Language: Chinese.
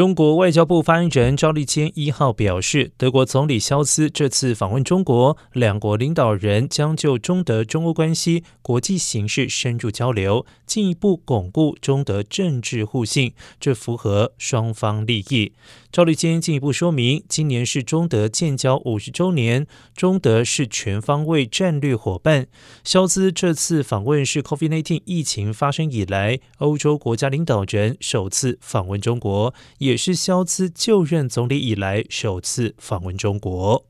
中国外交部发言人赵立坚一号表示，德国总理肖斯这次访问中国，两国领导人将就中德、中欧关系、国际形势深入交流，进一步巩固中德政治互信，这符合双方利益。赵立坚进一步说明，今年是中德建交五十周年，中德是全方位战略伙伴。肖兹这次访问是 COVID-19 疫情发生以来，欧洲国家领导人首次访问中国。也是肖兹就任总理以来首次访问中国。